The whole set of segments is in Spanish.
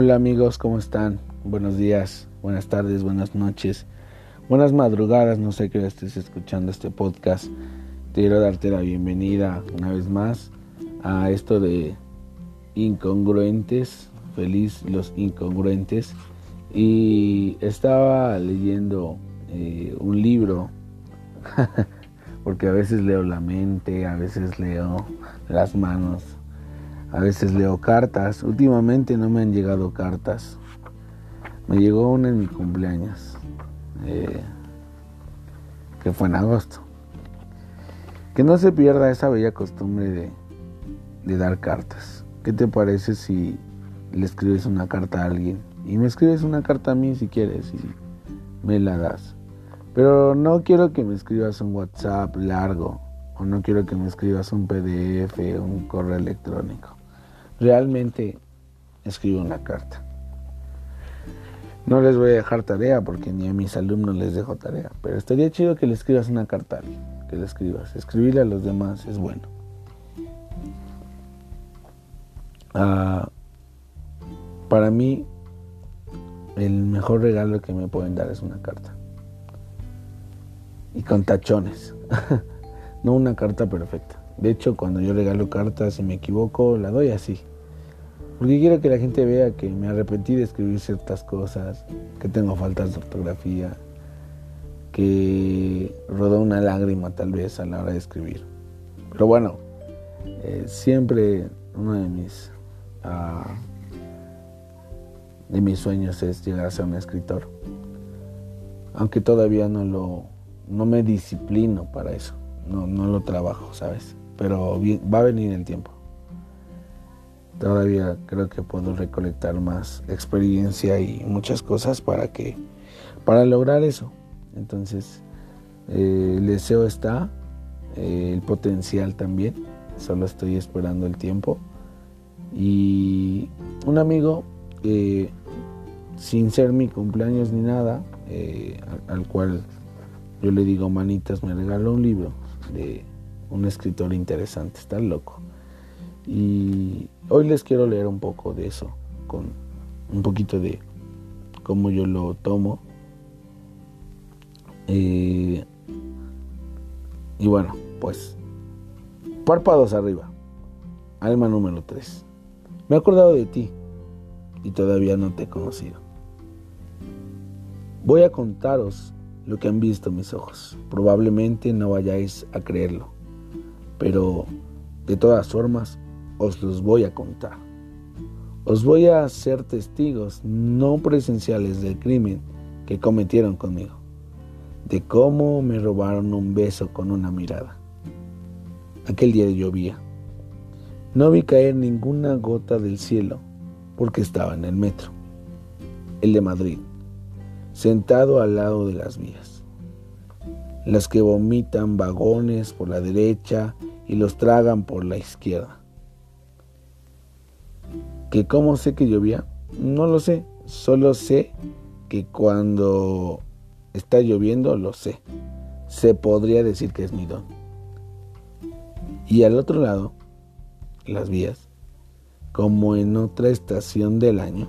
Hola amigos, ¿cómo están? Buenos días, buenas tardes, buenas noches, buenas madrugadas, no sé qué estés escuchando este podcast. Quiero darte la bienvenida una vez más a esto de incongruentes, feliz los incongruentes. Y estaba leyendo eh, un libro, porque a veces leo la mente, a veces leo las manos a veces leo cartas. Últimamente no me han llegado cartas. Me llegó una en mi cumpleaños, eh, que fue en agosto. Que no se pierda esa bella costumbre de, de dar cartas. ¿Qué te parece si le escribes una carta a alguien? Y me escribes una carta a mí si quieres y me la das. Pero no quiero que me escribas un WhatsApp largo o no quiero que me escribas un PDF un correo electrónico realmente escribo una carta. No les voy a dejar tarea porque ni a mis alumnos les dejo tarea, pero estaría chido que le escribas una carta a que le escribas. Escribirle a los demás es bueno. Ah, para mí, el mejor regalo que me pueden dar es una carta. Y con tachones. no una carta perfecta. De hecho, cuando yo regalo cartas y me equivoco, la doy así. Porque quiero que la gente vea que me arrepentí de escribir ciertas cosas, que tengo faltas de ortografía, que rodó una lágrima tal vez a la hora de escribir. Pero bueno, eh, siempre uno de mis, ah, de mis sueños es llegar a ser un escritor. Aunque todavía no lo no me disciplino para eso, no, no lo trabajo, ¿sabes? Pero va a venir el tiempo. Todavía creo que puedo recolectar más experiencia y muchas cosas para que para lograr eso. Entonces eh, el deseo está eh, el potencial también. Solo estoy esperando el tiempo. Y un amigo sin ser mi cumpleaños ni nada eh, al cual yo le digo manitas me regaló un libro de un escritor interesante está loco y hoy les quiero leer un poco de eso, con un poquito de cómo yo lo tomo. Eh, y bueno, pues párpados arriba. Alma número 3. Me he acordado de ti y todavía no te he conocido. Voy a contaros lo que han visto mis ojos. Probablemente no vayáis a creerlo, pero de todas formas os los voy a contar. Os voy a hacer testigos no presenciales del crimen que cometieron conmigo, de cómo me robaron un beso con una mirada. Aquel día llovía. No vi caer ninguna gota del cielo porque estaba en el metro, el de Madrid, sentado al lado de las vías. Las que vomitan vagones por la derecha y los tragan por la izquierda ¿Que cómo sé que llovía? No lo sé, solo sé que cuando está lloviendo lo sé. Se podría decir que es mi don. Y al otro lado, las vías, como en otra estación del año,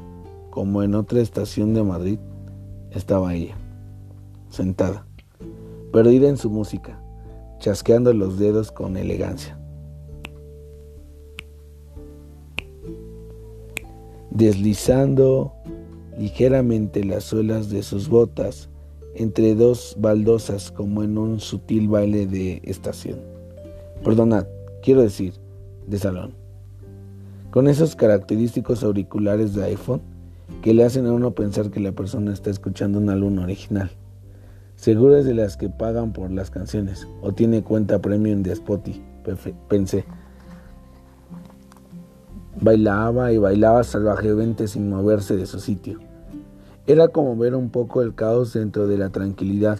como en otra estación de Madrid, estaba ella, sentada, perdida en su música, chasqueando los dedos con elegancia. deslizando ligeramente las suelas de sus botas entre dos baldosas como en un sutil baile de estación. Perdonad, quiero decir, de salón. Con esos característicos auriculares de iPhone que le hacen a uno pensar que la persona está escuchando un álbum original. Seguras de las que pagan por las canciones o tiene cuenta premium de Spotify, pensé. Bailaba y bailaba salvajemente sin moverse de su sitio. Era como ver un poco el caos dentro de la tranquilidad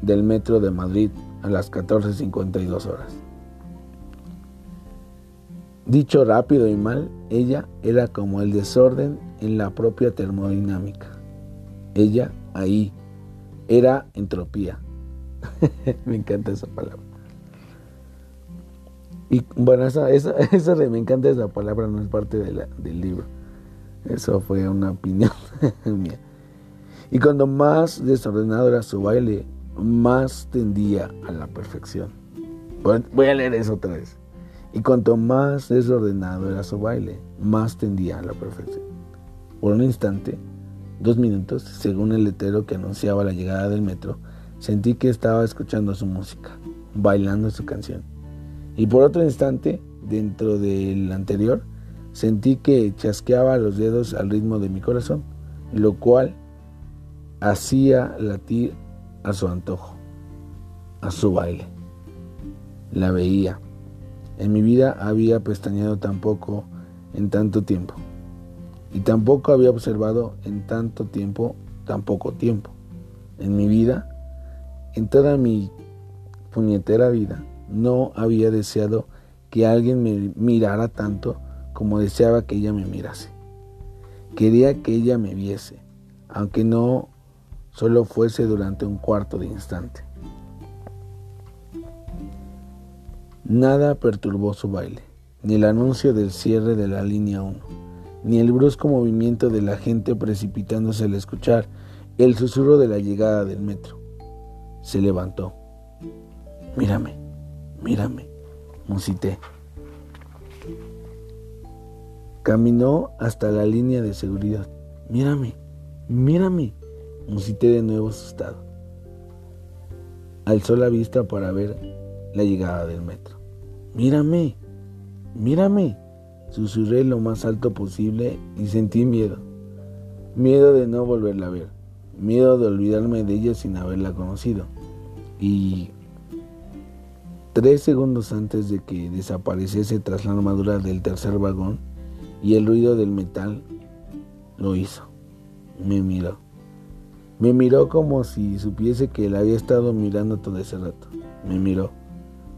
del metro de Madrid a las 14.52 horas. Dicho rápido y mal, ella era como el desorden en la propia termodinámica. Ella ahí era entropía. Me encanta esa palabra. Y bueno, esa, esa, esa de me encanta esa palabra, no es parte del libro. Eso fue una opinión mía. Y cuando más desordenado era su baile, más tendía a la perfección. Voy a leer eso otra vez. Y cuanto más desordenado era su baile, más tendía a la perfección. Por un instante, dos minutos, según el letrero que anunciaba la llegada del metro, sentí que estaba escuchando su música, bailando su canción. Y por otro instante, dentro del anterior, sentí que chasqueaba los dedos al ritmo de mi corazón, lo cual hacía latir a su antojo, a su baile. La veía, en mi vida había pestañeado tan poco en tanto tiempo. Y tampoco había observado en tanto tiempo, tan poco tiempo. En mi vida, en toda mi puñetera vida, no había deseado que alguien me mirara tanto como deseaba que ella me mirase. Quería que ella me viese, aunque no solo fuese durante un cuarto de instante. Nada perturbó su baile, ni el anuncio del cierre de la línea 1, ni el brusco movimiento de la gente precipitándose al escuchar el susurro de la llegada del metro. Se levantó. Mírame, mírame, musité. Caminó hasta la línea de seguridad. Mírame, mírame, musité de nuevo asustado. Alzó la vista para ver la llegada del metro. Mírame, mírame, susurré lo más alto posible y sentí miedo. Miedo de no volverla a ver, miedo de olvidarme de ella sin haberla conocido. Y tres segundos antes de que desapareciese tras la armadura del tercer vagón y el ruido del metal, lo hizo. Me miró. Me miró como si supiese que la había estado mirando todo ese rato. Me miró.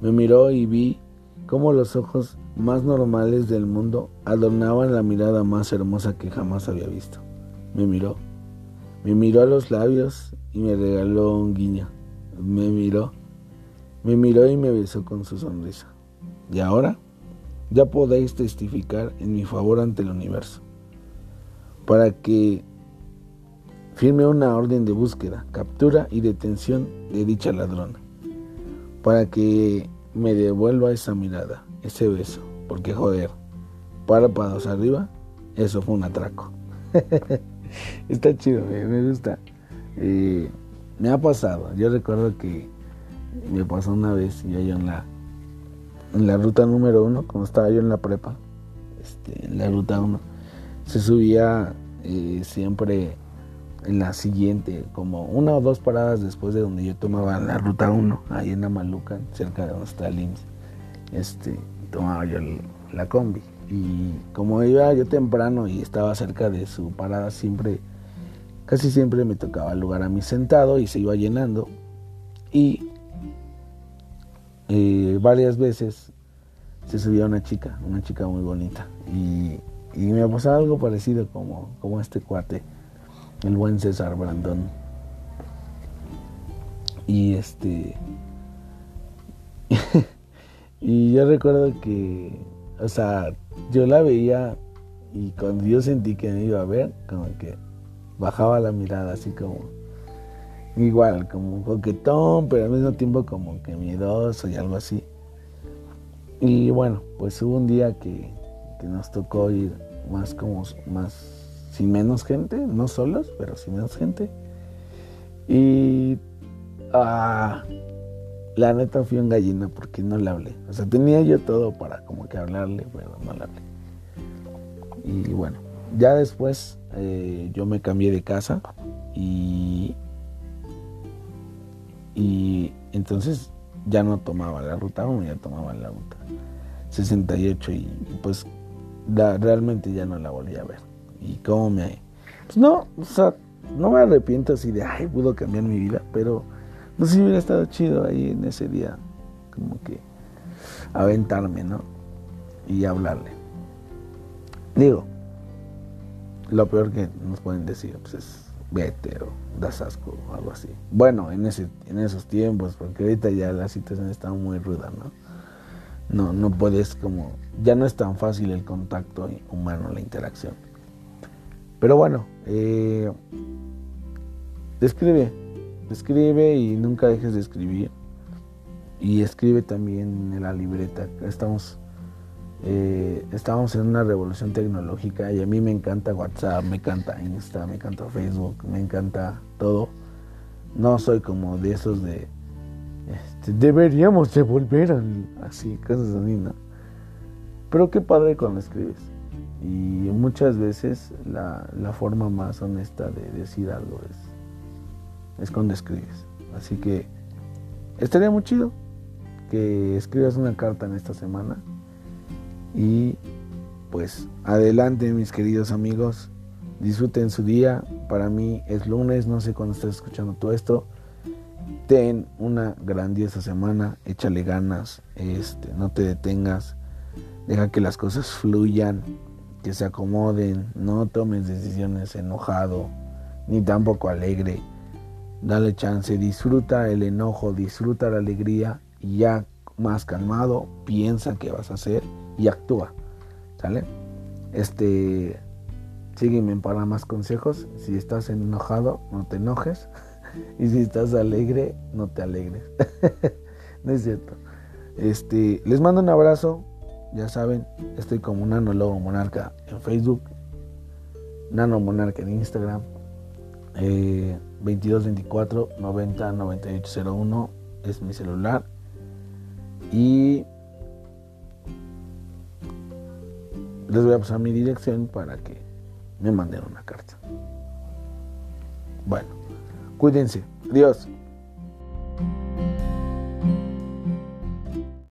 Me miró y vi cómo los ojos más normales del mundo adornaban la mirada más hermosa que jamás había visto. Me miró. Me miró a los labios y me regaló un guiño. Me miró. Me miró y me besó con su sonrisa. Y ahora ya podéis testificar en mi favor ante el universo. Para que firme una orden de búsqueda, captura y detención de dicha ladrona para que me devuelva esa mirada, ese beso, porque joder, párpados arriba, eso fue un atraco. Está chido, me gusta. Eh, me ha pasado, yo recuerdo que me pasó una vez, yo, yo en la en la ruta número uno, cuando estaba yo en la prepa, este, en la ruta uno, se subía eh, siempre en la siguiente, como una o dos paradas después de donde yo tomaba la ruta 1, ahí en Amalucan, cerca de donde está el este, tomaba yo la combi. Y como iba yo temprano y estaba cerca de su parada, siempre, casi siempre me tocaba el lugar a mí sentado y se iba llenando. Y eh, varias veces se subía una chica, una chica muy bonita. Y, y me pasaba algo parecido como, como este cuate el buen César Brandón. Y este. y yo recuerdo que, o sea, yo la veía y cuando yo sentí que me iba a ver, como que bajaba la mirada así como, igual, como coquetón, pero al mismo tiempo como que miedoso y algo así. Y bueno, pues hubo un día que, que nos tocó ir más como, más sin menos gente, no solos, pero sin menos gente. Y ah, la neta fui un gallina porque no le hablé. O sea, tenía yo todo para como que hablarle, pero no le hablé. Y bueno, ya después eh, yo me cambié de casa y, y entonces ya no tomaba la ruta 1, ya tomaba la ruta 68 y, pues realmente ya no la volví a ver y cómo me... Pues no, o sea, no me arrepiento así de, ay, pudo cambiar mi vida, pero no sé si hubiera estado chido ahí en ese día, como que aventarme, ¿no? Y hablarle. Digo, lo peor que nos pueden decir pues es vete o das asco o algo así. Bueno, en, ese, en esos tiempos, porque ahorita ya la situación está muy ruda, ¿no? No, no puedes como, ya no es tan fácil el contacto humano, la interacción. Pero bueno, eh, escribe, escribe y nunca dejes de escribir. Y escribe también en la libreta. Estamos, eh, estamos en una revolución tecnológica y a mí me encanta WhatsApp, me encanta Insta, me encanta Facebook, me encanta todo. No soy como de esos de este, deberíamos de volver así, cosas así, ¿no? Pero qué padre cuando escribes. Y muchas veces la, forma más honesta de decir algo es, es cuando escribes. Así que estaría muy chido que escribas una carta en esta semana. Y pues adelante mis queridos amigos. Disfruten su día. Para mí es lunes, no sé cuándo estás escuchando todo esto. Ten una grandiosa semana, échale ganas, este, no te detengas, deja que las cosas fluyan, que se acomoden, no tomes decisiones enojado, ni tampoco alegre. Dale chance, disfruta el enojo, disfruta la alegría y ya más calmado, piensa qué vas a hacer y actúa. ¿Sale? Este, sígueme para más consejos. Si estás enojado, no te enojes. Y si estás alegre, no te alegres. no es cierto. Este, les mando un abrazo. Ya saben, estoy como Nano Lobo Monarca en Facebook, Nano Monarca en Instagram, eh, 2224 90 9801 es mi celular. Y les voy a pasar mi dirección para que me manden una carta. Bueno, cuídense. Adiós.